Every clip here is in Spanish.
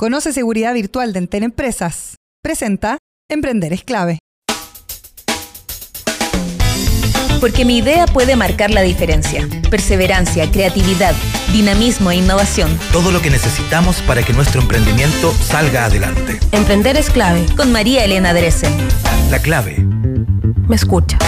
Conoce seguridad virtual de Enten Empresas. Presenta Emprender es clave. Porque mi idea puede marcar la diferencia. Perseverancia, creatividad, dinamismo e innovación. Todo lo que necesitamos para que nuestro emprendimiento salga adelante. Emprender es clave. Con María Elena Dresen. La clave. Me escucha.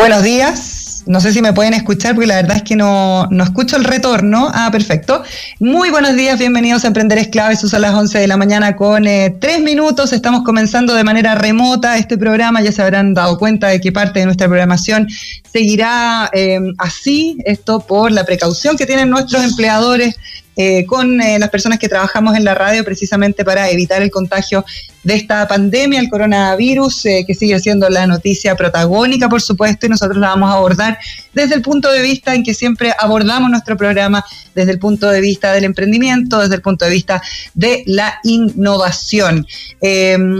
Buenos días. No sé si me pueden escuchar porque la verdad es que no, no escucho el retorno. Ah, perfecto. Muy buenos días, bienvenidos a Emprender Esclaves. Son las 11 de la mañana con eh, tres minutos. Estamos comenzando de manera remota este programa. Ya se habrán dado cuenta de que parte de nuestra programación seguirá eh, así. Esto por la precaución que tienen nuestros empleadores eh, con eh, las personas que trabajamos en la radio precisamente para evitar el contagio de esta pandemia, el coronavirus, eh, que sigue siendo la noticia protagónica, por supuesto, y nosotros la vamos a abordar desde el punto de vista en que siempre abordamos nuestro programa, desde el punto de vista del emprendimiento, desde el punto de vista de la innovación.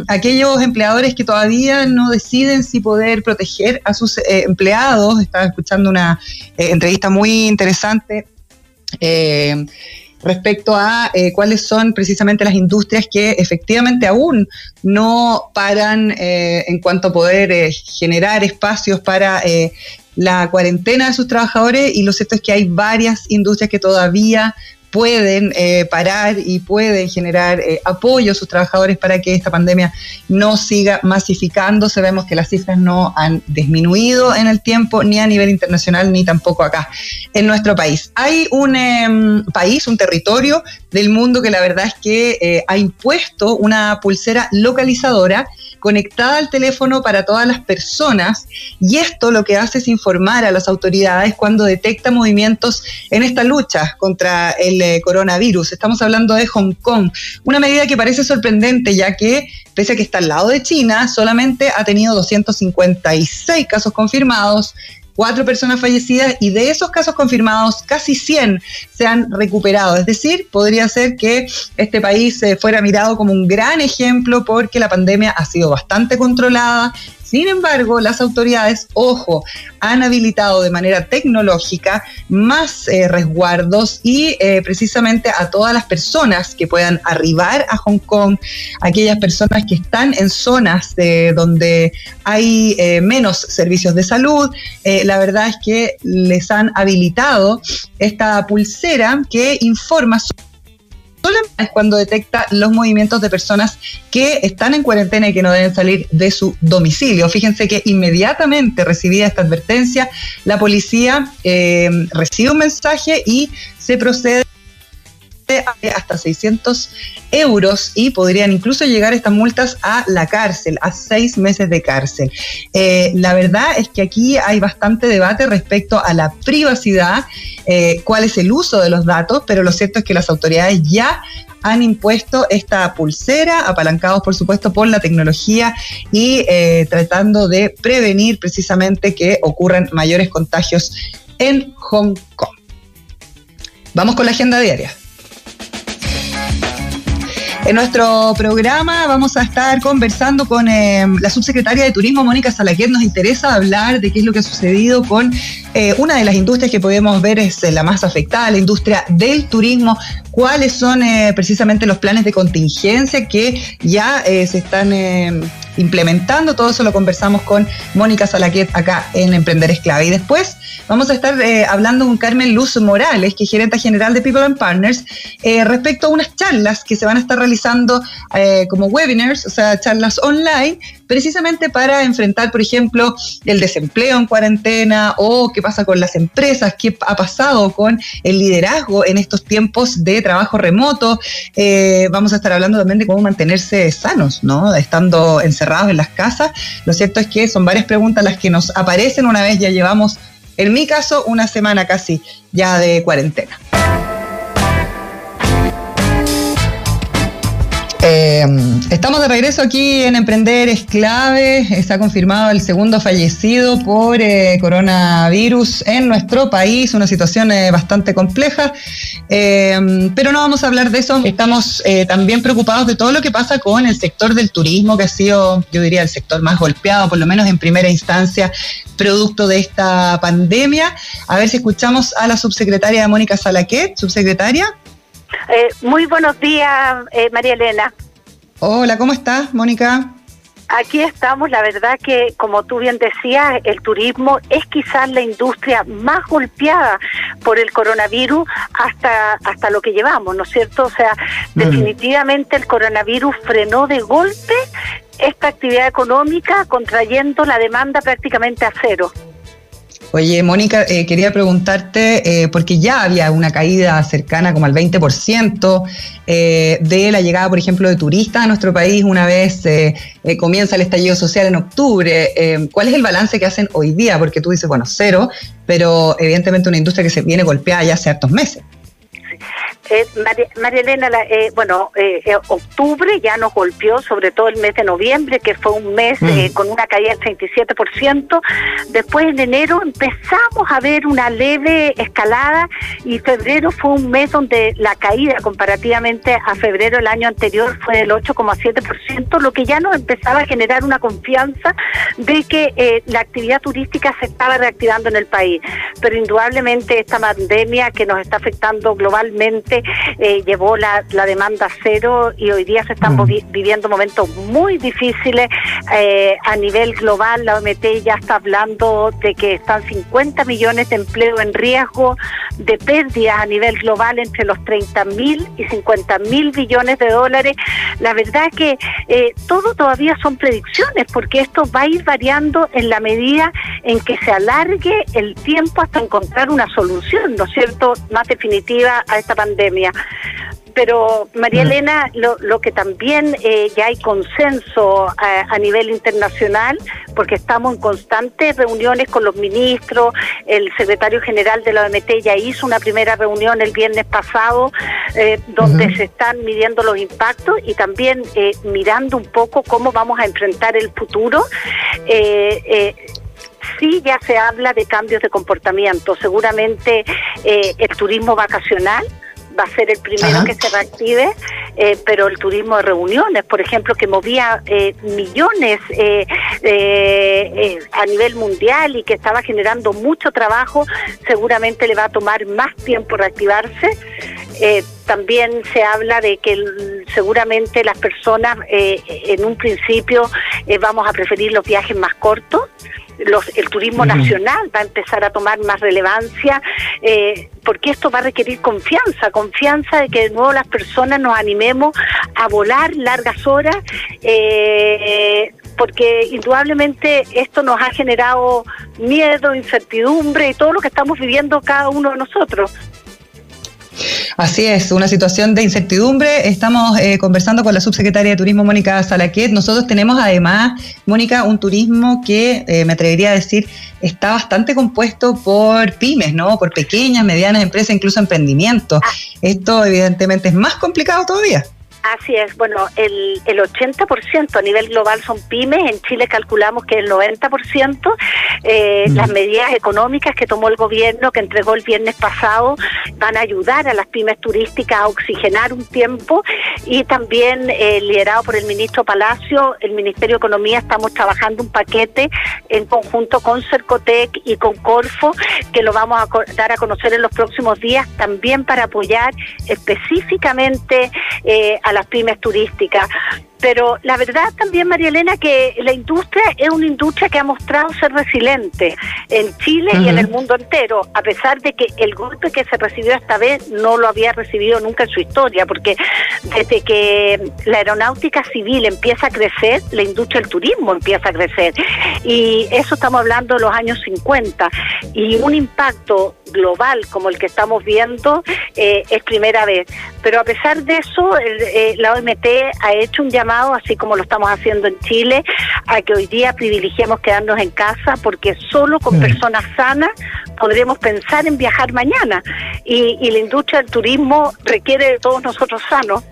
aquellos empleadores que todavía no deciden si poder proteger a sus empleados, estaba escuchando una entrevista muy interesante eh, respecto a eh, cuáles son precisamente las industrias que efectivamente aún no paran eh, en cuanto a poder generar espacios para la cuarentena de sus trabajadores. Y lo cierto es que hay varias industrias que todavía pueden eh, parar y pueden generar eh, apoyo a sus trabajadores para que esta pandemia no siga masificándose. Vemos que las cifras no han disminuido en el tiempo, ni a nivel internacional, ni tampoco acá en nuestro país. Hay un em, país, un territorio del mundo que la verdad es que eh, ha impuesto una pulsera localizadora conectada al teléfono para todas las personas y esto lo que hace es informar a las autoridades cuando detecta movimientos en esta lucha contra el eh, coronavirus. Estamos hablando de Hong Kong, una medida que parece sorprendente ya que pese a que está al lado de China, solamente ha tenido 256 casos confirmados, cuatro personas fallecidas y de esos casos confirmados, casi 100 se han recuperado. Es decir, podría ser que este país fuera mirado como un gran ejemplo porque la pandemia ha sido bastante controlada, sin embargo, las autoridades, ojo, han habilitado de manera tecnológica más eh, resguardos y eh, precisamente a todas las personas que puedan arribar a Hong Kong, aquellas personas que están en zonas de, donde hay eh, menos servicios de salud, la verdad es que les han habilitado esta pulsera que informa sobre solamente cuando detecta los movimientos de personas que están en cuarentena y que no deben salir de su domicilio. Fíjense que inmediatamente recibida esta advertencia, la policía eh, recibe un mensaje y se procede hasta 600 euros y podrían incluso llegar estas multas a la cárcel, a seis meses de cárcel. Eh, la verdad es que aquí hay bastante debate respecto a la privacidad, eh, cuál es el uso de los datos, pero lo cierto es que las autoridades ya han impuesto esta pulsera, apalancados por supuesto por la tecnología y eh, tratando de prevenir precisamente que ocurran mayores contagios en Hong Kong. Vamos con la agenda diaria. En nuestro programa vamos a estar conversando con eh, la subsecretaria de Turismo, Mónica Salaquet. Nos interesa hablar de qué es lo que ha sucedido con eh, una de las industrias que podemos ver es eh, la más afectada, la industria del turismo. ¿Cuáles son precisamente los planes de contingencia que ya se están implementando? Todo eso lo conversamos con Mónica Salaquet acá en Emprender Esclave. Y después vamos a estar hablando con Carmen Luz Morales, que es gerente general de People and Partners, respecto a unas charlas que se van a estar realizando eh, como webinars, o sea, charlas online, precisamente para enfrentar, por ejemplo, el desempleo en cuarentena o qué pasa con las empresas, qué ha pasado con el liderazgo en estos tiempos de trabajo remoto. Eh, vamos a estar hablando también de cómo mantenerse sanos, ¿no? Estando encerrados en las casas. Lo cierto es que son varias preguntas las que nos aparecen una vez ya llevamos, en mi caso, una semana casi ya de cuarentena. Eh, estamos de regreso aquí en Emprender es clave. Está confirmado el segundo fallecido por eh, coronavirus en nuestro país, una situación eh, bastante compleja. pero no vamos a hablar de eso. Estamos también preocupados de todo lo que pasa con el sector del turismo, que ha sido, yo diría, el sector más golpeado, por lo menos en primera instancia, producto de esta pandemia. A ver si escuchamos a la subsecretaria Mónica Salaquet. Subsecretaria. Eh, muy buenos días, eh, María Elena. Hola, ¿cómo estás, Mónica? Aquí estamos, la verdad que, como tú bien decías, el turismo es quizás la industria más golpeada por el coronavirus hasta, hasta lo que llevamos, ¿no es cierto? O sea, definitivamente el coronavirus frenó de golpe esta actividad económica, contrayendo la demanda prácticamente a cero. Oye, Mónica, eh, quería preguntarte, eh, porque ya había una caída cercana como al 20% eh, de la llegada, por ejemplo, de turistas a nuestro país una vez comienza el estallido social en octubre. ¿Cuál es el balance que hacen hoy día? Porque tú dices, bueno, cero, pero evidentemente una industria que se viene golpeada ya hace hartos meses. Eh, María, Elena, eh, bueno, eh, octubre ya nos golpeó, sobre todo el mes de noviembre, que fue un mes mm. con una caída del 37%. Después en enero empezamos a ver una leve escalada y febrero fue un mes donde la caída comparativamente a febrero del año anterior fue del 8,7%, lo que ya nos empezaba a generar una confianza de que la actividad turística se estaba reactivando en el país. Pero indudablemente esta pandemia que nos está afectando globalmente eh, llevó la, demanda a cero y hoy día se están mm. viviendo momentos muy difíciles eh, a nivel global. La OMT ya está hablando de que están 50 millones de empleo en riesgo de pérdidas a nivel global entre los 30 mil y 50 mil billones de dólares. La verdad que eh, todo todavía son predicciones porque esto va a ir variando en la medida en que se alargue el tiempo hasta encontrar una solución, ¿no es cierto?, más definitiva a esta pandemia. Pero, María mm. Elena, lo, lo que también eh, ya hay consenso a, a, nivel internacional, porque estamos en constantes reuniones con los ministros, el secretario general de la OMT ya hizo una primera reunión el viernes pasado, eh, donde se están midiendo los impactos y también eh, mirando un poco cómo vamos a enfrentar el futuro. sí ya se habla de cambios de comportamiento. Seguramente el turismo vacacional va a ser el primero que se reactive, eh, pero el turismo de reuniones, por ejemplo, que movía eh, millones eh, a nivel mundial y que estaba generando mucho trabajo, seguramente le va a tomar más tiempo reactivarse. también se habla de que seguramente las personas en un principio vamos a preferir los viajes más cortos el turismo nacional va a empezar a tomar más relevancia, eh, porque esto va a requerir confianza, confianza de que de nuevo las personas nos animemos a volar largas horas, eh, porque indudablemente esto nos ha generado miedo, incertidumbre y todo lo que estamos viviendo cada uno de nosotros. Así es, una situación de incertidumbre. Estamos eh, conversando con la subsecretaria de Turismo, Mónica Salaquet. Nosotros tenemos además, Mónica, un turismo que eh, me atrevería a decir está bastante compuesto por pymes, ¿no? Por pequeñas, medianas empresas, incluso emprendimientos. Ah. Esto evidentemente es más complicado todavía. Así es, bueno, el, el 80% a nivel global son pymes, en Chile calculamos que el 90%, eh, las medidas económicas que tomó el gobierno, que entregó el viernes pasado, van a ayudar a las pymes turísticas a oxigenar un tiempo y también eh, liderado por el ministro Palacio, el Ministerio de Economía, estamos trabajando un paquete en conjunto con Cercotec y con Corfo, que lo vamos a dar a conocer en los próximos días, también para apoyar específicamente eh, a las pymes turísticas. Pero la verdad también, María Elena, que la industria es una industria que ha mostrado ser resiliente en Chile y en el mundo entero, a pesar de que el golpe que se recibió esta vez no lo había recibido nunca en su historia, porque desde que la aeronáutica civil empieza a crecer, la industria del turismo empieza a crecer. Y eso estamos hablando de los años 50. Y un impacto global como el que estamos viendo eh, es primera vez. Pero a pesar de eso, eh, la OMT ha hecho un llamado así como lo estamos haciendo en Chile, a que hoy día privilegiemos quedarnos en casa porque solo con mm. personas sanas podremos pensar en viajar mañana. Y, la industria del turismo requiere de todos nosotros sanos.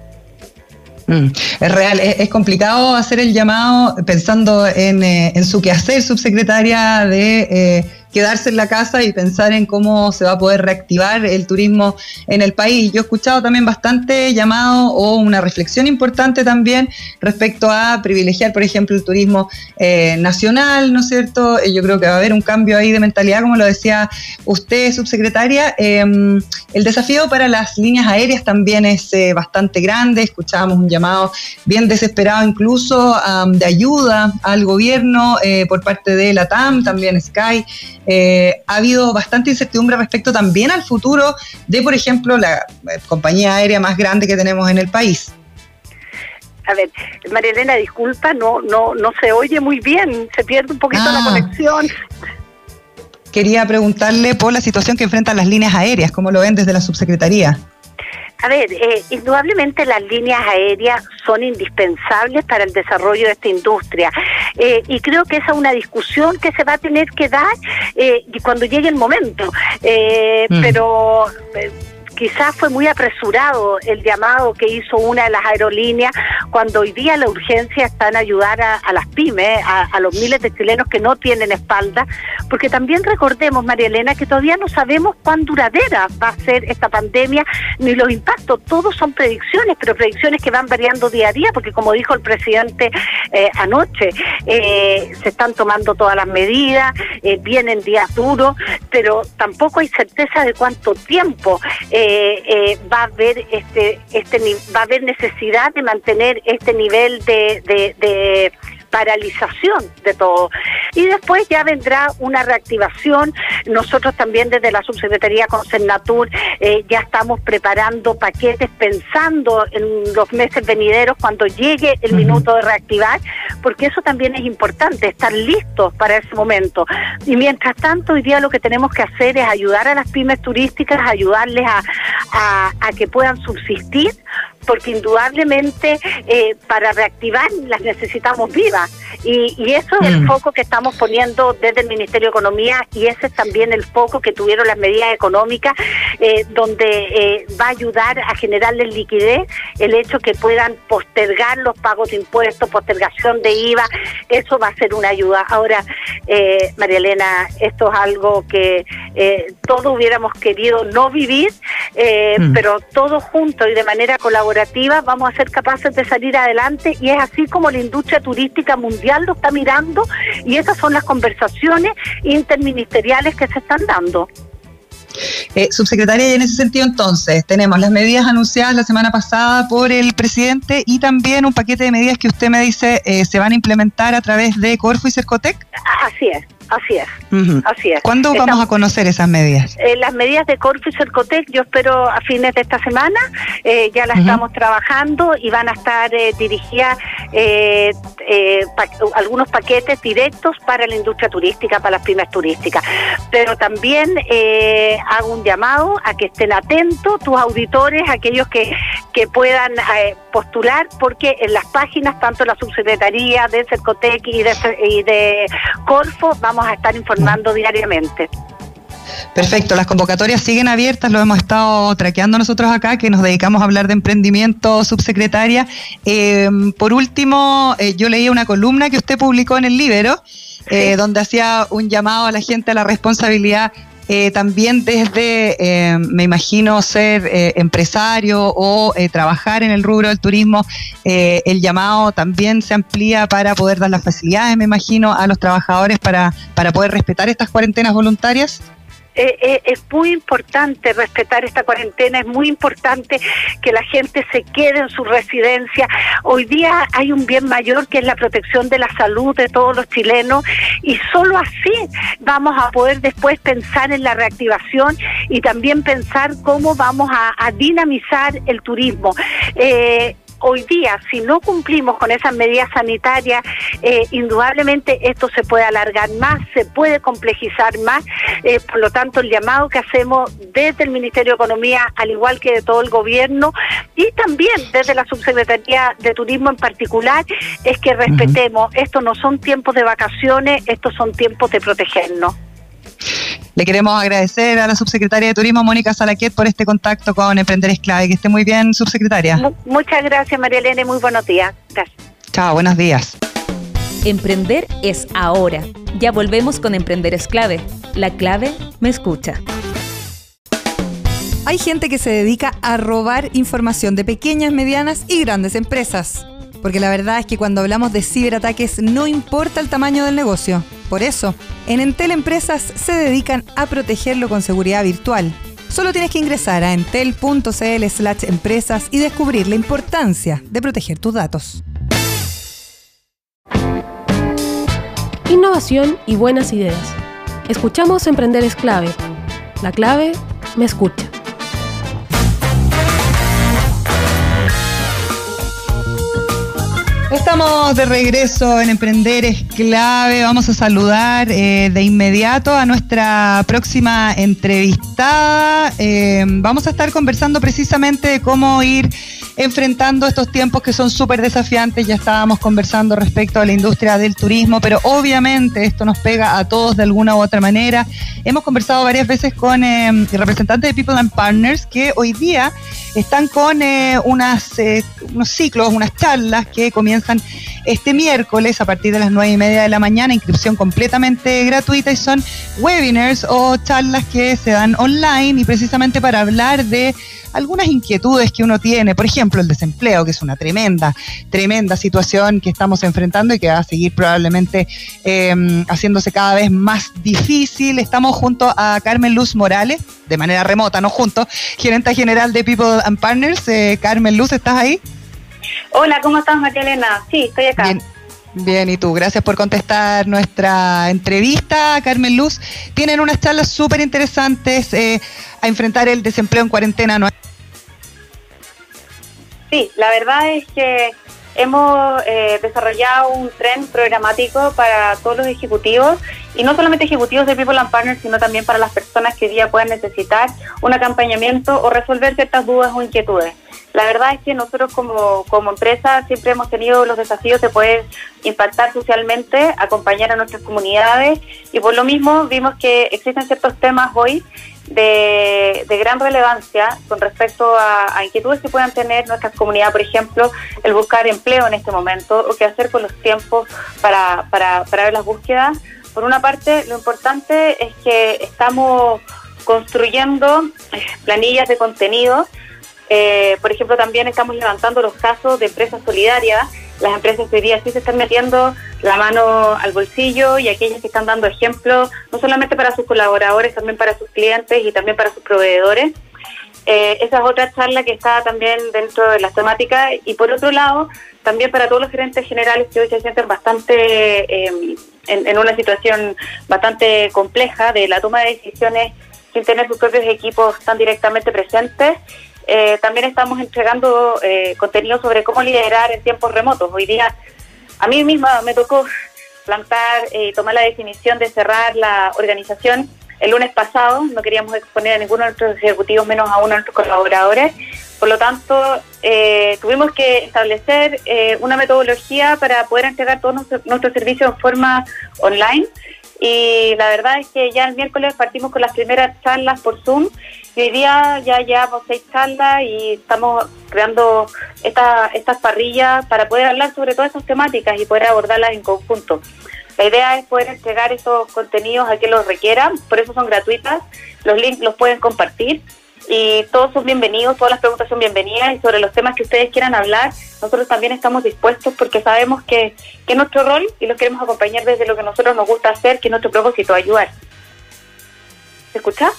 Mm, es real, es, complicado hacer el llamado pensando en, eh, en su quehacer, subsecretaria, de eh, quedarse en la casa y pensar en cómo se va a poder reactivar el turismo en el país. Yo he escuchado también bastante llamado o una reflexión importante también respecto a privilegiar, por ejemplo, el turismo eh, nacional, ¿no es cierto? Eh, yo creo que va a haber un cambio ahí de mentalidad, como lo decía usted, subsecretaria. Em, el desafío para las líneas aéreas también es eh, bastante grande. Escuchábamos un llamado bien desesperado incluso de ayuda al gobierno por parte de la TAM, también Sky. Eh, ha habido bastante incertidumbre respecto también al futuro de, por ejemplo, la eh, compañía aérea más grande que tenemos en el país. A ver, María Elena, disculpa, no, no, no se oye muy bien, se pierde un poquito la ah. conexión. Quería preguntarle por la situación que enfrentan las líneas aéreas, ¿cómo lo ven desde la subsecretaría? A ver, eh, indudablemente las líneas aéreas son indispensables para el desarrollo de esta industria eh, y creo que esa es una discusión que se va a tener que dar eh, cuando llegue el momento. Eh, mm. Pero quizás fue muy apresurado el llamado que hizo una de las aerolíneas cuando hoy día la urgencia está en ayudar a, las pymes, a, los miles de chilenos que no tienen espalda, porque también recordemos, María Elena, que todavía no sabemos cuán duradera va a ser esta pandemia ni los impactos. Todos son predicciones, pero predicciones que van variando día a día, porque como dijo el presidente eh, anoche, eh, se están tomando todas las medidas, eh, vienen días duros, pero tampoco hay certeza de cuánto tiempo. Eh, va a haber este este va a haber necesidad de mantener este nivel de, de paralización de todo. Y después ya vendrá una reactivación. Nosotros también desde la Subsecretaría con Cernatur eh, ya estamos preparando paquetes pensando en los meses venideros cuando llegue el minuto de reactivar, porque eso también es importante, estar listos para ese momento. Y mientras tanto, hoy día lo que tenemos que hacer es ayudar a las pymes turísticas, ayudarles a, a, a que puedan subsistir porque indudablemente eh, para reactivar las necesitamos vivas. Y, eso es el mm. foco que estamos poniendo desde el Ministerio de Economía y ese es también el foco que tuvieron las medidas económicas, eh, donde eh, va a ayudar a generarles liquidez el hecho que puedan postergar los pagos de impuestos, postergación de IVA, eso va a ser una ayuda. Ahora, María Elena, esto es algo que todos hubiéramos querido no vivir, mm. pero todos juntos y de manera colaborativa vamos a ser capaces de salir adelante y es así como la industria turística mundial lo está mirando y esas son las conversaciones interministeriales que se están dando. Eh, subsecretaria, y en ese sentido entonces tenemos las medidas anunciadas la semana pasada por el presidente y también un paquete de medidas que usted me dice eh, se van a implementar a través de Corfo y Cercotec. Así es. Así es, así es. ¿Cuándo vamos a conocer esas medidas? Eh, las medidas de Corfu y Cercotec yo espero a fines de esta semana, eh, ya las estamos trabajando y van a estar eh, dirigidas eh, algunos paquetes directos para la industria turística, para las pymes turísticas. Pero también hago un llamado a que estén atentos tus auditores, aquellos que, que puedan postular, porque en las páginas, tanto la subsecretaría de Cercotec y de, y de Corfo, vamos a estar informando diariamente. Perfecto, las convocatorias siguen abiertas, lo hemos estado traqueando nosotros acá, que nos dedicamos a hablar de emprendimiento, subsecretaria. Eh, por último, eh, yo leí una columna que usted publicó en el Libero, eh, donde hacía un llamado a la gente a la responsabilidad eh, también desde, eh, me imagino, ser eh, empresario o trabajar en el rubro del turismo, el llamado también se amplía para poder dar las facilidades, me imagino, a los trabajadores para, para poder respetar estas cuarentenas voluntarias. Eh, eh, es muy importante respetar esta cuarentena, es muy importante que la gente se quede en su residencia. Hoy día hay un bien mayor que es la protección de la salud de todos los chilenos y solo así vamos a poder después pensar en la reactivación y también pensar cómo vamos a, dinamizar el turismo. Eh, hoy día, si no cumplimos con esas medidas sanitarias, eh, indudablemente esto se puede alargar más, se puede complejizar más. Eh, por lo tanto, el llamado que hacemos desde el Ministerio de Economía, al igual que de todo el gobierno, y también desde la Subsecretaría de Turismo en particular, es que respetemos. Estos no son tiempos de vacaciones, estos son tiempos de protegernos. Le queremos agradecer a la subsecretaria de Turismo, Mónica Salaquet, por este contacto con Emprender es Clave. Que esté muy bien, subsecretaria. muchas gracias, María Elena, y muy buenos días. Gracias. Chao, buenos días. Emprender es ahora. Ya volvemos con Emprender es clave. La clave me escucha. Hay gente que se dedica a robar información de pequeñas, medianas y grandes empresas. Porque la verdad es que cuando hablamos de ciberataques no importa el tamaño del negocio. Por eso, en Entel Empresas se dedican a protegerlo con seguridad virtual. Solo tienes que ingresar a entel.cl slash empresas y descubrir la importancia de proteger tus datos. Innovación y buenas ideas. Escuchamos Emprender es clave. La clave me escucha. Estamos de regreso en Emprender es clave. Vamos a saludar eh, de inmediato a nuestra próxima entrevistada. Eh, vamos a estar conversando precisamente de cómo ir enfrentando estos tiempos que son súper desafiantes. Ya estábamos conversando respecto a la industria del turismo, pero obviamente esto nos pega a todos de alguna u otra manera. Hemos conversado varias veces con eh, representantes de People and Partners que hoy día están con eh, unas, eh, unos ciclos, unas charlas que comienzan este miércoles a partir de las nueve y media de la mañana, inscripción completamente gratuita y son webinars o charlas que se dan online y precisamente para hablar de algunas inquietudes que uno tiene, por ejemplo, el desempleo, que es una tremenda, tremenda situación que estamos enfrentando y que va a seguir probablemente em, haciéndose cada vez más difícil. Estamos junto a Carmen Luz Morales, de manera remota, no juntos, gerente general de People and Partners. Eh, Carmen Luz, ¿estás ahí? Hola, ¿cómo estás, María Elena? Sí, estoy acá. Bien. Bien, y tú, gracias por contestar nuestra entrevista, Carmen Luz. Tienen unas charlas súper interesantes eh, a enfrentar el desempleo en cuarentena. ¿no? Sí, la verdad es que hemos eh, desarrollado un tren programático para todos los ejecutivos y no solamente ejecutivos de People and Partners, sino también para las personas que hoy día puedan necesitar un acompañamiento o resolver ciertas dudas o inquietudes. La verdad es que nosotros como, como empresa siempre hemos tenido los desafíos de poder impactar socialmente, acompañar a nuestras comunidades y por lo mismo vimos que existen ciertos temas hoy de, gran relevancia con respecto a, inquietudes que puedan tener nuestras comunidades, por ejemplo, el buscar empleo en este momento o qué hacer con los tiempos para, para, para ver las búsquedas. Por una parte, lo importante es que estamos construyendo eh, planillas de contenido eh, por ejemplo, también estamos levantando los casos de empresas solidarias, las empresas hoy día sí se están metiendo la mano al bolsillo y aquellas que están dando ejemplo, no solamente para sus colaboradores, también para sus clientes y también para sus proveedores. Eh, esa es otra charla que está también dentro de las temáticas. Y por otro lado, también para todos los gerentes generales que hoy se sienten bastante eh, en, en una situación bastante compleja de la toma de decisiones sin tener sus propios equipos tan directamente presentes eh, también estamos entregando eh, contenido sobre cómo liderar en tiempos remotos. Hoy día, a mí misma me tocó plantar y tomar la definición de cerrar la organización el lunes pasado. No queríamos exponer a ninguno de nuestros ejecutivos, menos a uno de nuestros colaboradores. Por lo tanto, eh, tuvimos que establecer una metodología para poder entregar todos nuestros servicios en forma online. Y la verdad es que ya el miércoles partimos con las primeras charlas por Zoom hoy día ya llevamos seis charlas y estamos creando esta, estas parrillas para poder hablar sobre todas esas temáticas y poder abordarlas en conjunto. La idea es poder entregar esos contenidos a quien los requiera, por eso son gratuitas, los links los pueden compartir y todos son bienvenidos, todas las preguntas son bienvenidas y sobre los temas que ustedes quieran hablar, nosotros también estamos dispuestos porque sabemos que, que es nuestro rol y los queremos acompañar desde lo que nosotros nos gusta hacer, que es nuestro propósito, ayudar. ¿Se escucha?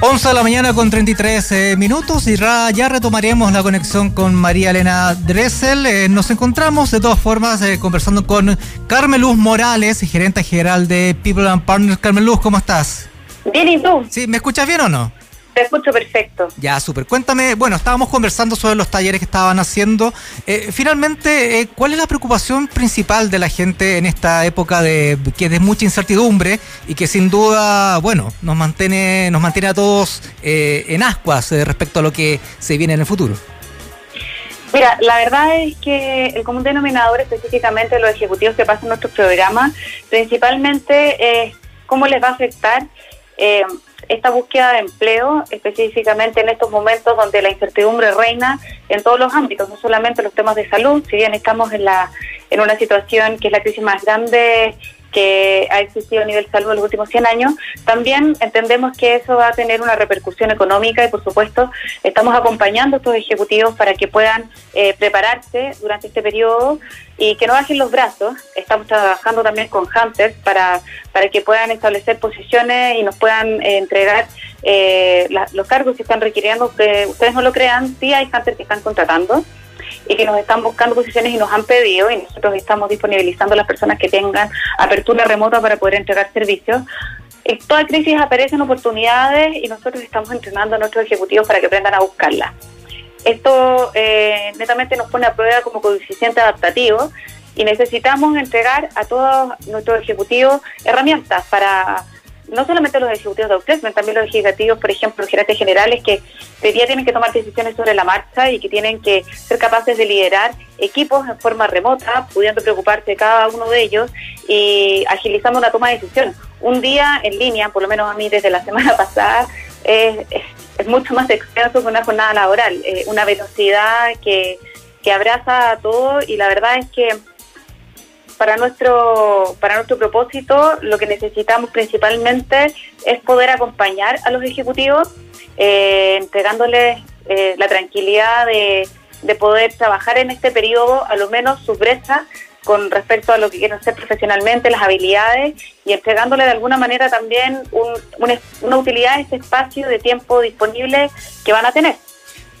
11 de la mañana con 33 eh, minutos y ya retomaremos la conexión con María Elena Dressel. Eh, nos encontramos de todas formas eh, conversando con Carmen Luz Morales, gerente general de People and Partners. Carmen Luz, ¿cómo estás? Bien, ¿y tú? Sí, ¿me escuchas bien o no? Te escucho perfecto. Ya, súper. Cuéntame, bueno, estábamos conversando sobre los talleres que estaban haciendo. Eh, finalmente, eh, ¿cuál es la preocupación principal de la gente en esta época de que es de mucha incertidumbre y que sin duda, bueno, nos mantiene, nos mantiene a todos eh, en ascuas respecto a lo que se viene en el futuro? Mira, la verdad es que el común denominador, específicamente los ejecutivos que pasan nuestros programas, principalmente es cómo les va a afectar eh, esta búsqueda de empleo, específicamente en estos momentos donde la incertidumbre reina en todos los ámbitos, no solamente los temas de salud, si bien estamos en, la, en una situación que es la crisis más grande que ha existido a nivel salud en los últimos 100 años, también entendemos que eso va a tener una repercusión económica y por supuesto estamos acompañando a estos ejecutivos para que puedan eh, prepararse durante este periodo y que no bajen los brazos. Estamos trabajando también con Hunters para, para que puedan establecer posiciones y nos puedan eh, entregar eh, los cargos que están requiriendo. Que ustedes no lo crean, sí hay Hunters que están contratando y que nos están buscando posiciones y nos han pedido y nosotros estamos disponibilizando a las personas que tengan apertura remota para poder entregar servicios. En toda crisis aparecen oportunidades y nosotros estamos entrenando a nuestros ejecutivos para que aprendan a buscarlas. Esto eh, netamente nos pone a prueba como coeficiente adaptativo y necesitamos entregar a todos nuestros ejecutivos herramientas para no solamente los ejecutivos de outplacement, también los ejecutivos, por ejemplo, los gerentes generales que hoy día tienen que tomar decisiones sobre la marcha y que tienen que ser capaces de liderar equipos en forma remota, pudiendo preocuparse cada uno de ellos y agilizando una toma de decisión. Un día en línea, por lo menos a mí desde la semana pasada, es, mucho más extenso que una jornada laboral, eh, una velocidad que, que abraza a todo y la verdad es que para nuestro, para nuestro propósito lo que necesitamos principalmente es poder acompañar a los ejecutivos, eh, entregándoles eh, la tranquilidad de, de, poder trabajar en este periodo, a lo menos sus brechas con respecto a lo que quieren hacer profesionalmente, las habilidades y entregándole de alguna manera también una utilidad a ese espacio de tiempo disponible que van a tener.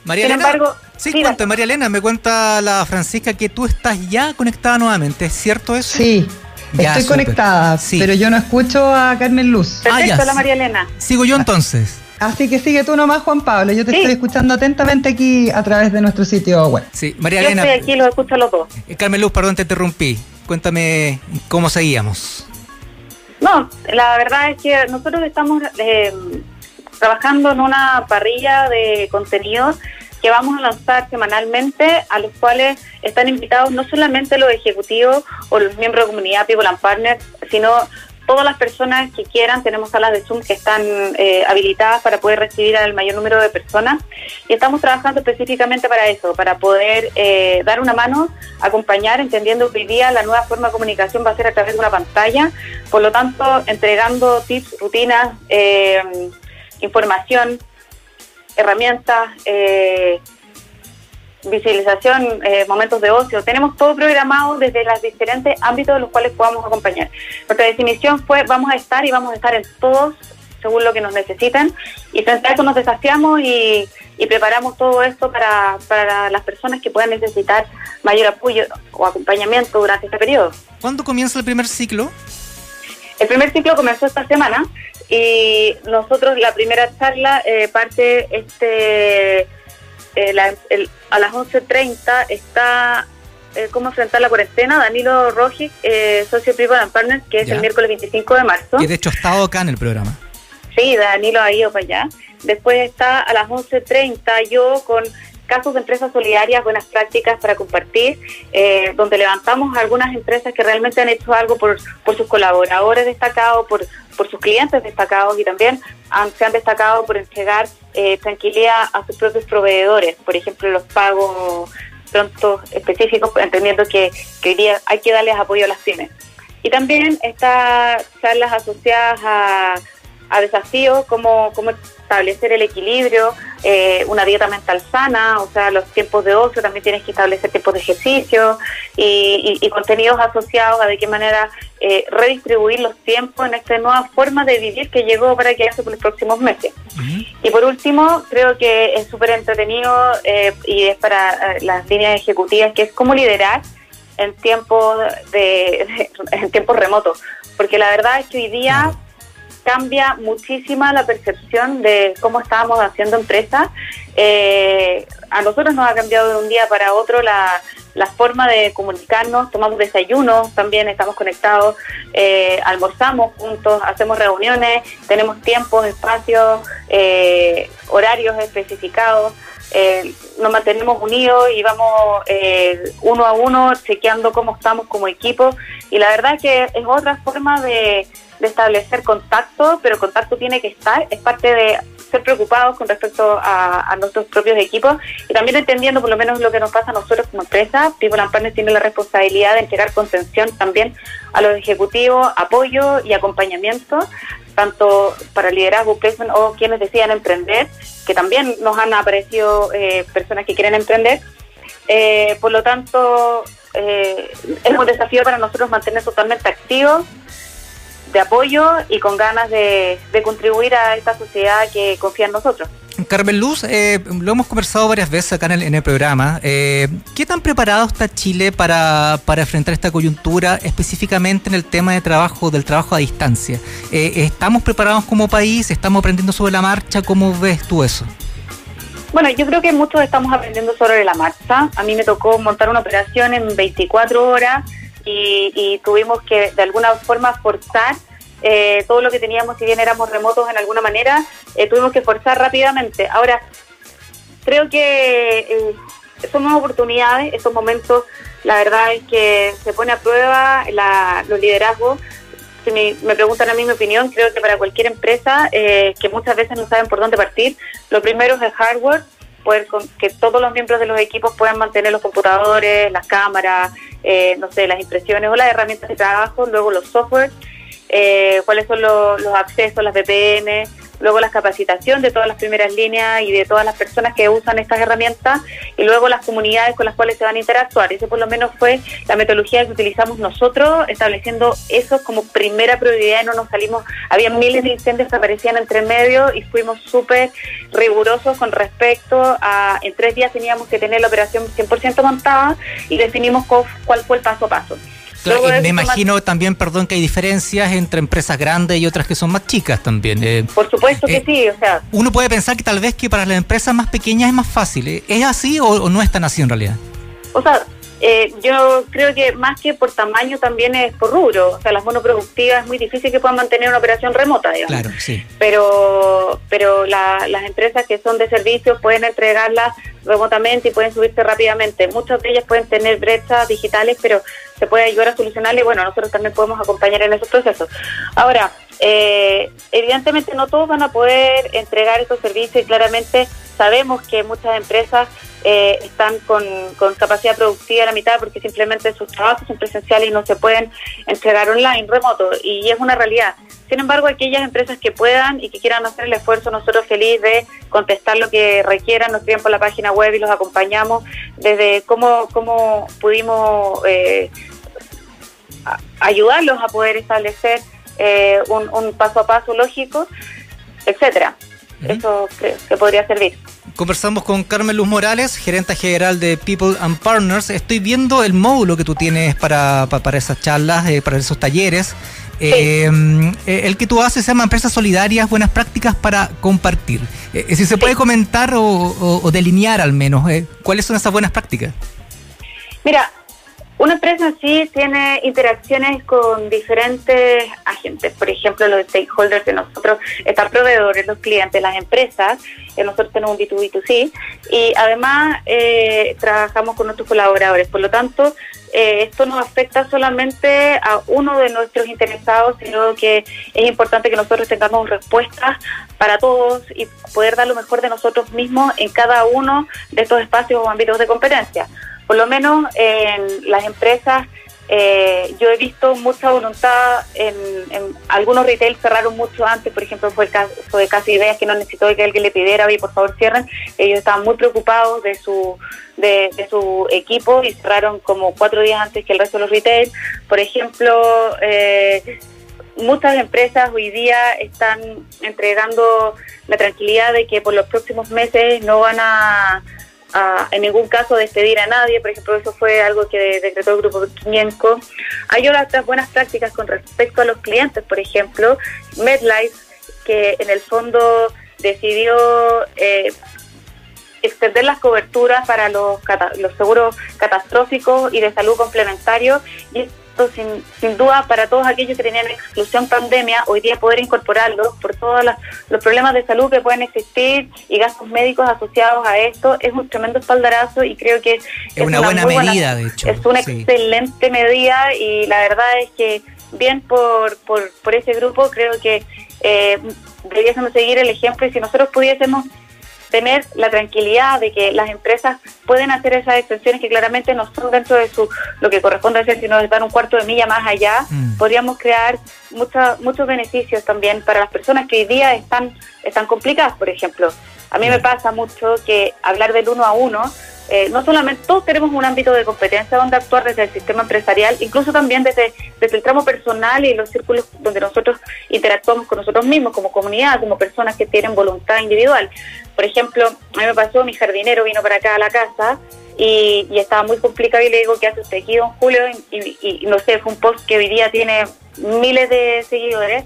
María Sin embargo, sí, cuenta, María Elena, me cuenta la Francisca que tú estás ya conectada nuevamente, ¿es cierto eso? Sí, estoy conectada, pero yo no escucho a Carmen Luz. Perfecto, ah, la María Elena. Sigo yo entonces. Así que sigue tú nomás, Juan Pablo. Yo te estoy escuchando atentamente aquí a través de nuestro sitio web. Sí, María Elena. Yo estoy aquí, lo escucho los dos. Eh, Carmen Luz, perdón, te interrumpí. Cuéntame cómo seguíamos. No, la verdad es que nosotros estamos eh, trabajando en una parrilla de contenidos que vamos a lanzar semanalmente, a los cuales están invitados no solamente los ejecutivos o los miembros de comunidad People and Partners, sino todas las personas que quieran. Tenemos salas de Zoom que están eh, habilitadas para poder recibir al mayor número de personas y estamos trabajando específicamente para eso, para poder eh, dar una mano, acompañar, entendiendo que hoy día la nueva forma de comunicación va a ser a través de una pantalla, por lo tanto, entregando tips, rutinas, eh, información, herramientas, eh, visualización, eh, momentos de ocio. Tenemos todo programado desde los diferentes ámbitos de los cuales podamos acompañar. Nuestra definición fue vamos a estar y vamos a estar en todos según lo que nos necesitan y frente a eso nos desafiamos y, preparamos todo esto para, para las personas que puedan necesitar mayor apoyo o acompañamiento durante este periodo. ¿Cuándo comienza el primer ciclo? El primer ciclo comenzó esta semana y nosotros la primera charla eh, parte este eh, a las 11.30 está eh, cómo enfrentar la cuarentena Danilo Rojic, socio People and Partners, que es el miércoles 25 de marzo. Y de hecho ha estado acá en el programa. Sí, Danilo ha ido para allá. Después está a las 11.30 yo con casos de empresas solidarias, buenas prácticas para compartir, eh, donde levantamos algunas empresas que realmente han hecho algo por, por sus colaboradores destacados, por, por sus clientes destacados y también se han destacado por entregar eh, tranquilidad a sus propios proveedores, por ejemplo, los pagos pronto específicos, entendiendo que, que hay que darles apoyo a las pymes. Y también estas charlas asociadas a a desafíos como, como establecer el equilibrio, eh, una dieta mental sana, o sea, los tiempos de ocio, también tienes que establecer tiempos de ejercicio y, contenidos asociados a de qué manera eh, redistribuir los tiempos en esta nueva forma de vivir que llegó para quedarse por los próximos meses. Y por último, creo que es súper entretenido eh, y es para las líneas ejecutivas, que es cómo liderar en tiempos de, en tiempos remotos, porque la verdad es que hoy día cambia muchísima la percepción de cómo estábamos haciendo empresa. Eh, a nosotros nos ha cambiado de un día para otro la, forma de comunicarnos, tomamos desayunos, también estamos conectados, eh, almorzamos juntos, hacemos reuniones, tenemos tiempos, espacios, eh, horarios especificados. Eh, nos mantenemos unidos y vamos eh, uno a uno chequeando cómo estamos como equipo. Y la verdad que es otra forma de, establecer contacto, pero contacto tiene que estar, es parte de preocupados con respecto a, nuestros propios equipos y también entendiendo por lo menos lo que nos pasa a nosotros como empresa. People and Partners tiene la responsabilidad de entregar contención también a los ejecutivos, apoyo y acompañamiento tanto para liderazgo, placement o quienes decían emprender, que también nos han aparecido eh, personas que quieren emprender. Eh, por lo tanto, eh, es un desafío para nosotros mantener totalmente activos, de apoyo y con ganas de contribuir a esta sociedad que confía en nosotros. Carmen Luz, eh, lo hemos conversado varias veces acá en el, programa. Eh, ¿Qué tan preparado está Chile para, enfrentar esta coyuntura, específicamente en el tema de trabajo, del trabajo a distancia? Eh, ¿Estamos preparados como país? ¿Estamos aprendiendo sobre la marcha? ¿Cómo ves tú eso? Bueno, yo creo que muchos estamos aprendiendo sobre la marcha. A mí me tocó montar una operación en 24 horas y tuvimos que de alguna forma forzar eh, todo lo que teníamos, si bien éramos remotos en alguna manera, eh, tuvimos que forzar rápidamente. Ahora, creo que eh, son oportunidades, estos momentos, la verdad es que se pone a prueba los liderazgos. Si me, preguntan a mí mi opinión, creo que para cualquier empresa que muchas veces no saben por dónde partir, lo primero es el hardware, poder que todos los miembros de los equipos puedan mantener los computadores, las cámaras, no sé, las impresiones o las herramientas de trabajo, luego los software eh, cuáles son los accesos, las VPN, luego la capacitación de todas las primeras líneas y de todas las personas que usan estas herramientas y luego las comunidades con las cuales se van a interactuar. Esa por lo menos fue la metodología que utilizamos nosotros, estableciendo eso como primera prioridad no nos salimos, había miles de incendios que aparecían entre medio y fuimos súper rigurosos con respecto a, en tres días teníamos que tener la operación 100% montada y definimos cuál fue el paso a paso me imagino también, perdón, que hay diferencias entre empresas grandes y otras que son más chicas también. Eh, Por supuesto que eh, sí, o sea. Uno puede pensar que tal vez que para las empresas más pequeñas es más fácil. Eh, ¿Es así o, no es tan así en realidad? O sea, yo creo que más que por tamaño también es por rubro. O sea, las monoproductivas es muy difícil que puedan mantener una operación remota, digamos. Claro, sí. Pero, pero las empresas que son de servicios pueden entregarlas remotamente y pueden subirse rápidamente. Muchas de ellas pueden tener brechas digitales, pero se puede ayudar a solucionarle y bueno, nosotros también podemos acompañar en esos procesos. Ahora, eh, evidentemente no todos van a poder entregar estos servicios y claramente sabemos que muchas empresas eh, están con, capacidad productiva a la mitad porque simplemente sus trabajos son presenciales y no se pueden entregar online, remoto, y es una realidad. Sin embargo, aquellas empresas que puedan y que quieran hacer el esfuerzo, nosotros felices de contestar lo que requieran, nos escriben por la página web y los acompañamos desde cómo, cómo pudimos eh, ayudarlos a poder establecer eh, un, paso a paso lógico, etcétera. Eso creo que podría servir. Conversamos con Carmen Luz Morales, gerente general de People and Partners. Estoy viendo el módulo que tú tienes para, para, esas charlas, eh, para esos talleres. Eh, el que tú haces se llama Empresas Solidarias, Buenas Prácticas para Compartir. si se puede comentar o, delinear al menos, ¿cuáles son esas buenas prácticas? Mira, una empresa sí tiene interacciones con diferentes agentes, por ejemplo, los stakeholders de nosotros, están proveedores, los clientes, las empresas, eh, nosotros tenemos un B2B2C y además eh, trabajamos con nuestros colaboradores. Por lo tanto, eh, esto no afecta solamente a uno de nuestros interesados, sino que es importante que nosotros tengamos respuestas para todos y poder dar lo mejor de nosotros mismos en cada uno de estos espacios o ámbitos de competencia por lo menos en las empresas eh, yo he visto mucha voluntad en, algunos retail cerraron mucho antes, por ejemplo fue el caso de Casi Ideas que no necesitó que alguien le pidiera, y por favor cierren, ellos estaban muy preocupados de su de, su equipo y cerraron como cuatro días antes que el resto de los retail. Por ejemplo, eh, muchas empresas hoy día están entregando la tranquilidad de que por los próximos meses no van a en ningún caso despedir a nadie, por ejemplo, eso fue algo que decretó el Grupo Quinienco. Hay otras buenas prácticas con respecto a los clientes, por ejemplo, MedLife, que en el fondo decidió eh, extender las coberturas para los, los seguros catastróficos y de salud complementarios y Sin, sin duda, para todos aquellos que tenían exclusión pandemia, hoy día poder incorporarlos por todos los problemas de salud que pueden existir y gastos médicos asociados a esto, es un tremendo espaldarazo y creo que es, una, buena medida, de hecho. Es una excelente medida y la verdad es que bien por, por, por ese grupo, creo que eh, debiésemos seguir el ejemplo y si nosotros pudiésemos tener la tranquilidad de que las empresas pueden hacer esas extensiones que claramente no son dentro de su lo que corresponde hacer, sino dar un cuarto de milla más allá, mm. podríamos crear muchos muchos beneficios también para las personas que hoy día están, están complicadas, por ejemplo. A mí me pasa mucho que hablar del uno a uno eh, no solamente todos tenemos un ámbito de competencia donde actuar desde el sistema empresarial, incluso también desde, desde el tramo personal y los círculos donde nosotros interactuamos con nosotros mismos como comunidad, como personas que tienen voluntad individual. Por ejemplo, a mí me pasó, mi jardinero vino para acá a la casa y, estaba muy complicado y le digo, ¿qué hace usted aquí, don Julio? Y, no sé, fue un post que hoy día tiene miles de seguidores,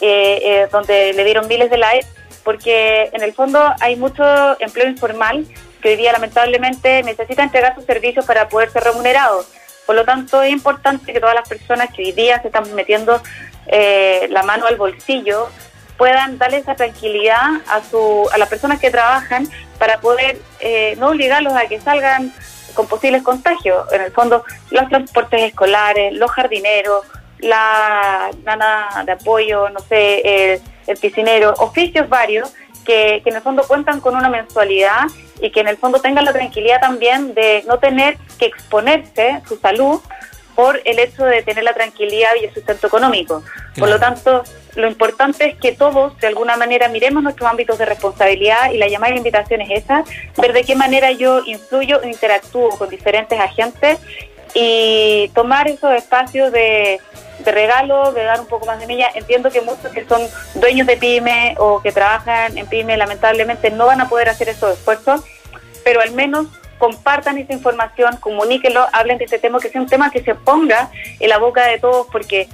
eh, eh, donde le dieron miles de likes, porque en el fondo hay mucho empleo informal que hoy día lamentablemente necesita entregar sus servicios para poder ser remunerado. Por lo tanto, es importante que todas las personas que hoy día se están metiendo eh, la mano al bolsillo puedan darle esa tranquilidad a, su, a las personas que trabajan para poder eh, no obligarlos a que salgan con posibles contagios. En el fondo, los transportes escolares, los jardineros, la nana de apoyo, no sé, el piscinero, oficios varios que, que en el fondo cuentan con una mensualidad y que en el fondo tengan la tranquilidad también de no tener que exponerse su salud por el hecho de tener la tranquilidad y el sustento económico. Por lo tanto, lo importante es que todos, de alguna manera, miremos nuestros ámbitos de responsabilidad y la llamada invitación es esa, ver de qué manera yo influyo e interactúo con diferentes agentes y tomar esos espacios de, de regalo, de dar un poco más de milla. Entiendo que muchos que son dueños de pyme o que trabajan en pyme lamentablemente no van a poder hacer esos esfuerzos, pero al menos compartan esa información, comuníquenlo, hablen de este tema, que sea un tema que se ponga en la boca de todos, porque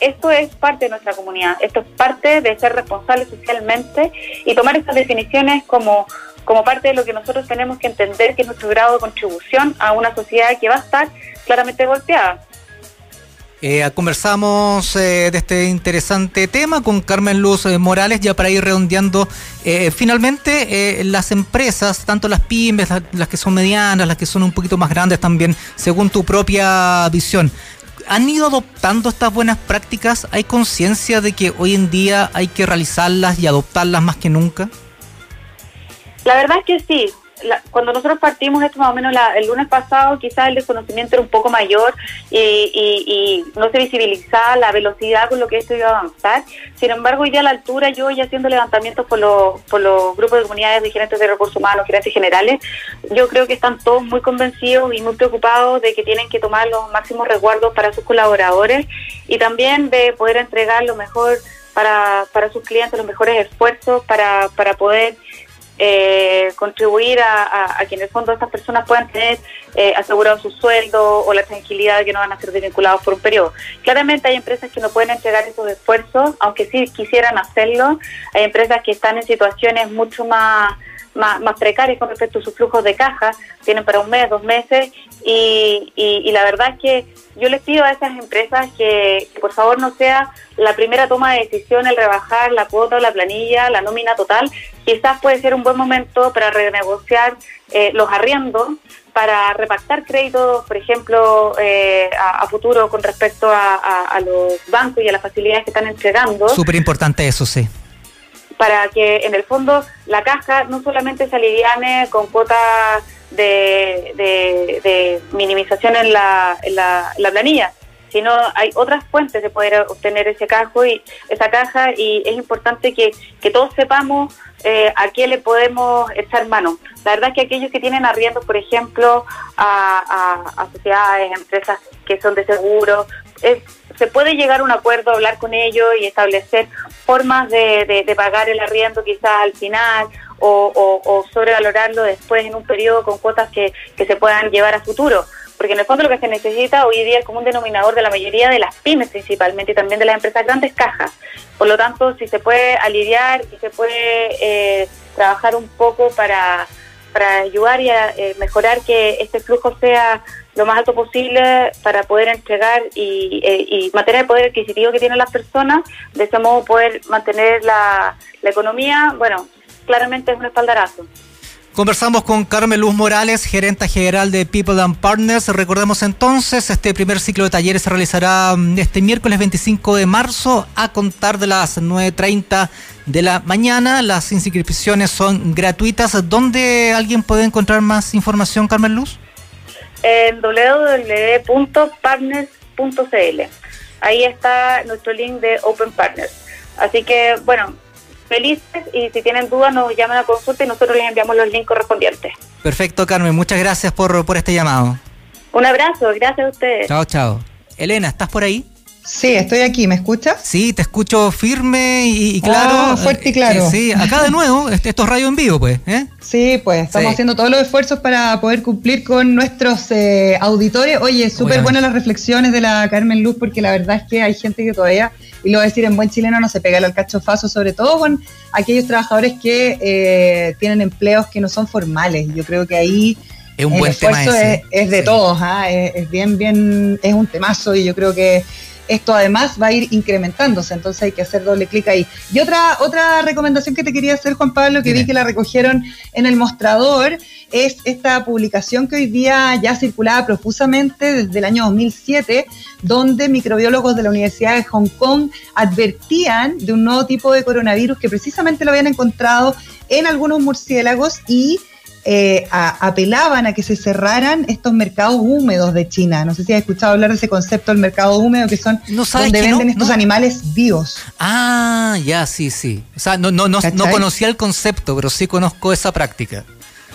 esto es parte de nuestra comunidad, esto es parte de ser responsables socialmente y tomar estas definiciones como, como parte de lo que nosotros tenemos que entender que es nuestro grado de contribución a una sociedad que va a estar claramente golpeada. Eh, conversamos eh, de este interesante tema con Carmen Luz eh, Morales, ya para ir redondeando. Eh, finalmente, las empresas, tanto las pymes, las, que son medianas, las que son un poquito más grandes también, según tu propia visión, ¿han ido adoptando estas buenas prácticas? ¿Hay conciencia de que hoy en día hay que realizarlas y adoptarlas más que nunca? La verdad es que sí, cuando nosotros partimos esto más o menos el lunes pasado, quizás el desconocimiento era un poco mayor y, no se visibilizaba la velocidad con lo que esto iba a avanzar. Sin embargo, día a la altura, yo ya haciendo levantamientos por, los, por los grupos de comunidades de gerentes de recursos humanos, gerentes generales, yo creo que están todos muy convencidos y muy preocupados de que tienen que tomar los máximos resguardos para sus colaboradores y también de poder entregar lo mejor para, para sus clientes, los mejores esfuerzos para, para poder eh, contribuir a, que en el fondo estas personas puedan tener eh, asegurado su sueldo o la tranquilidad de que no van a ser desvinculados por un periodo. Claramente hay empresas que no pueden entregar esos esfuerzos, aunque sí quisieran hacerlo. Hay empresas que están en situaciones mucho más más, más precarias con respecto a sus flujos de caja, tienen para un mes, dos meses, y, y, la verdad es que yo les pido a esas empresas que, por favor no sea la primera toma de decisión el rebajar la cuota o la planilla, la nómina total, quizás puede ser un buen momento para renegociar eh, los arriendos, para repactar créditos, por ejemplo, eh, a, futuro con respecto a, a, los bancos y a las facilidades que están entregando. Súper importante eso, sí para que en el fondo la caja no solamente se aliviane con cuotas de, de, minimización en la, en la, planilla, sino hay otras fuentes de poder obtener ese cajo y esa caja y es importante que, que todos sepamos eh, a qué le podemos echar mano. La verdad es que aquellos que tienen arriendos, por ejemplo, a, a, a sociedades, empresas que son de seguro, es, se puede llegar a un acuerdo, hablar con ellos y establecer formas de, de, pagar el arriendo quizás al final o, sobrevalorarlo después en un periodo con cuotas que, que se puedan llevar a futuro. Porque en el fondo lo que se necesita hoy día es como un denominador de la mayoría de las pymes principalmente y también de las empresas grandes cajas. Por lo tanto, si se puede aliviar y se puede eh, trabajar un poco para para ayudar y a eh, mejorar que este flujo sea lo más alto posible para poder entregar y, eh, y, mantener el poder adquisitivo que tienen las personas, de ese modo poder mantener la, la economía, bueno, claramente es un espaldarazo. Conversamos con Carmen Luz Morales, gerenta general de People and Partners. Recordemos entonces, este primer ciclo de talleres se realizará mm, este miércoles 25 de marzo a contar de las 9.30 de la mañana. Las inscripciones son gratuitas. ¿Dónde alguien puede encontrar más información, Carmen Luz? En www.partners.cl. Ahí está nuestro link de Open Partners. Así que, bueno, felices y si tienen dudas nos llaman a consulta y nosotros les enviamos los links correspondientes. Perfecto, Carmen. Muchas gracias por, por este llamado. Un abrazo, gracias a ustedes. Chao, chao. Elena, ¿estás por ahí? Sí, estoy aquí, ¿me escuchas? Sí, te escucho firme y, claro. Ah, fuerte y claro. Sí, acá de nuevo, esto es radio en vivo, pues. ¿eh? Sí, pues estamos haciendo todos los esfuerzos para poder cumplir con nuestros eh, auditores. Oye, súper buenas las reflexiones de la Carmen Luz, porque la verdad es que hay gente que todavía, y lo voy a decir en buen chileno, no se pega al cachofazo, sobre todo con aquellos trabajadores que eh, tienen empleos que no son formales. Yo creo que ahí es un buen tema Es, es de todos, ¿ah? es, es, bien, bien, es un temazo y yo creo que esto además va a ir incrementándose, entonces hay que hacer doble clic ahí. Y otra, otra recomendación que te quería hacer, Juan Pablo, que vi que la recogieron en el mostrador, es esta publicación que hoy día ya circulaba profusamente desde el año 2007, donde microbiólogos de la Universidad de Hong Kong advertían de un nuevo tipo de coronavirus que precisamente lo habían encontrado en algunos murciélagos y eh, apelaban a que se cerraran estos mercados húmedos de China. No sé si has escuchado hablar de ese concepto del mercado húmedo, que son donde venden estos animales vivos. Ah, ya, sí, sí. O sea, no, no, no, no conocía el concepto, pero sí conozco esa práctica.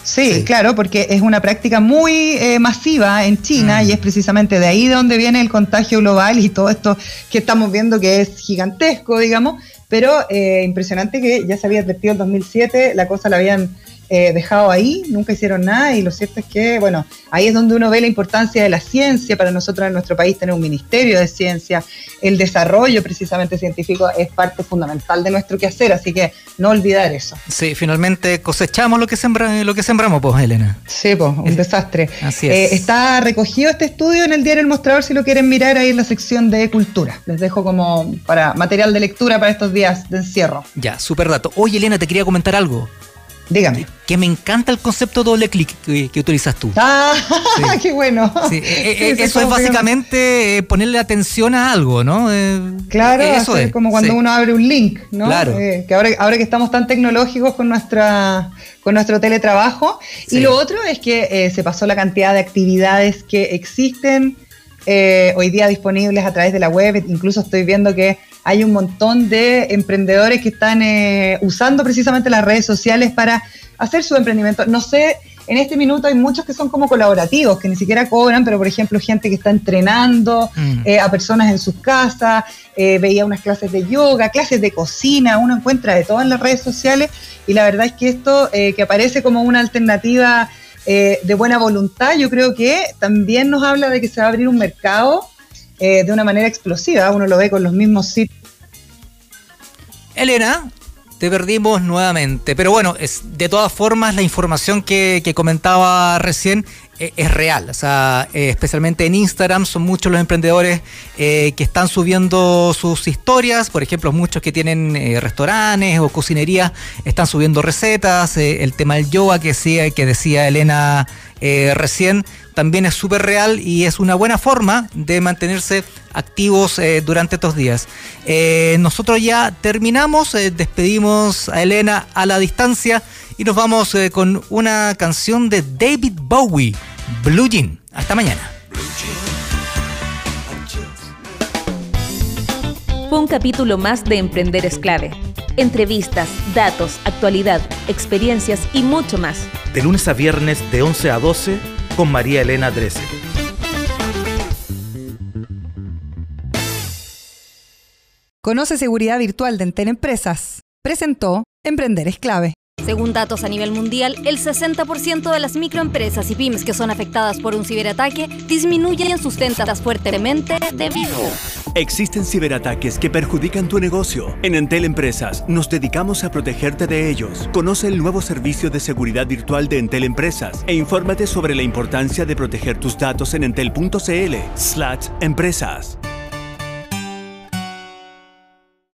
Sí, claro, porque es una práctica muy eh, masiva en China mm. y es precisamente de ahí donde viene el contagio global y todo esto que estamos viendo que es gigantesco, digamos, pero eh, impresionante que ya se había advertido en 2007, la cosa la habían eh, dejado ahí, nunca hicieron nada y lo cierto es que, bueno, ahí es donde uno ve la importancia de la ciencia, para nosotros en nuestro país tener un ministerio de ciencia, el desarrollo precisamente científico es parte fundamental de nuestro quehacer, así que no olvidar eso. Sí, finalmente cosechamos lo que, sembra, lo que sembramos, pues, Elena. Sí, pues, un desastre. Así es. Eh, está recogido este estudio en el diario El Mostrador, si lo quieren mirar ahí en la sección de cultura. Les dejo como para material de lectura para estos días de encierro. Ya, súper dato. Oye, Elena, te quería comentar algo. Dígame. Que me encanta el concepto doble clic que, utilizas tú. Ah, qué bueno. Eh, eh, eso es básicamente eh, ponerle atención a algo, ¿no? claro, eso es como cuando uno abre un link, ¿no? Claro. que ahora, ahora que estamos tan tecnológicos con nuestra con nuestro teletrabajo. Y lo otro es que se pasó la cantidad de actividades que existen hoy día disponibles a través de la web. Incluso estoy viendo que hay un montón de emprendedores que están eh, usando precisamente las redes sociales para hacer su emprendimiento. No sé, en este minuto hay muchos que son como colaborativos, que ni siquiera cobran, pero por ejemplo gente que está entrenando mm. eh, a personas en sus casas, eh, veía unas clases de yoga, clases de cocina, uno encuentra de todo en las redes sociales y la verdad es que esto que aparece como una alternativa de buena voluntad, yo creo que también nos habla de que se va a abrir un mercado de una manera explosiva, uno lo ve con los mismos sitios Elena, te perdimos nuevamente. Pero bueno, es, de todas formas, la información que, comentaba recién eh, es, real. O sea, eh, especialmente en Instagram son muchos los emprendedores eh, que están subiendo sus historias. Por ejemplo, muchos que tienen restaurantes o cocinerías están subiendo recetas. el tema del yoga que, decía, que decía Elena recién también es súper real y es una buena forma de mantenerse activos eh, durante estos días. Eh, nosotros ya terminamos, eh, despedimos a Elena a la distancia y nos vamos con una canción de David Bowie, Blue Jean. Hasta mañana. Fue un capítulo más de Emprender es clave. Entrevistas, datos, actualidad, experiencias y mucho más. De lunes a viernes de 11 a 12 con María Elena Drese. Conoce seguridad virtual de Entel Empresas. Presentó Emprender es clave. Según datos a nivel mundial, el 60% de las microempresas y pymes que son afectadas por un ciberataque disminuyen sus ventas fuertemente debido. Existen ciberataques que perjudican tu negocio. En Entel Empresas nos dedicamos a protegerte de ellos. Conoce el nuevo servicio de seguridad virtual de Entel Empresas e infórmate sobre la importancia de proteger tus datos en entel.cl/empresas.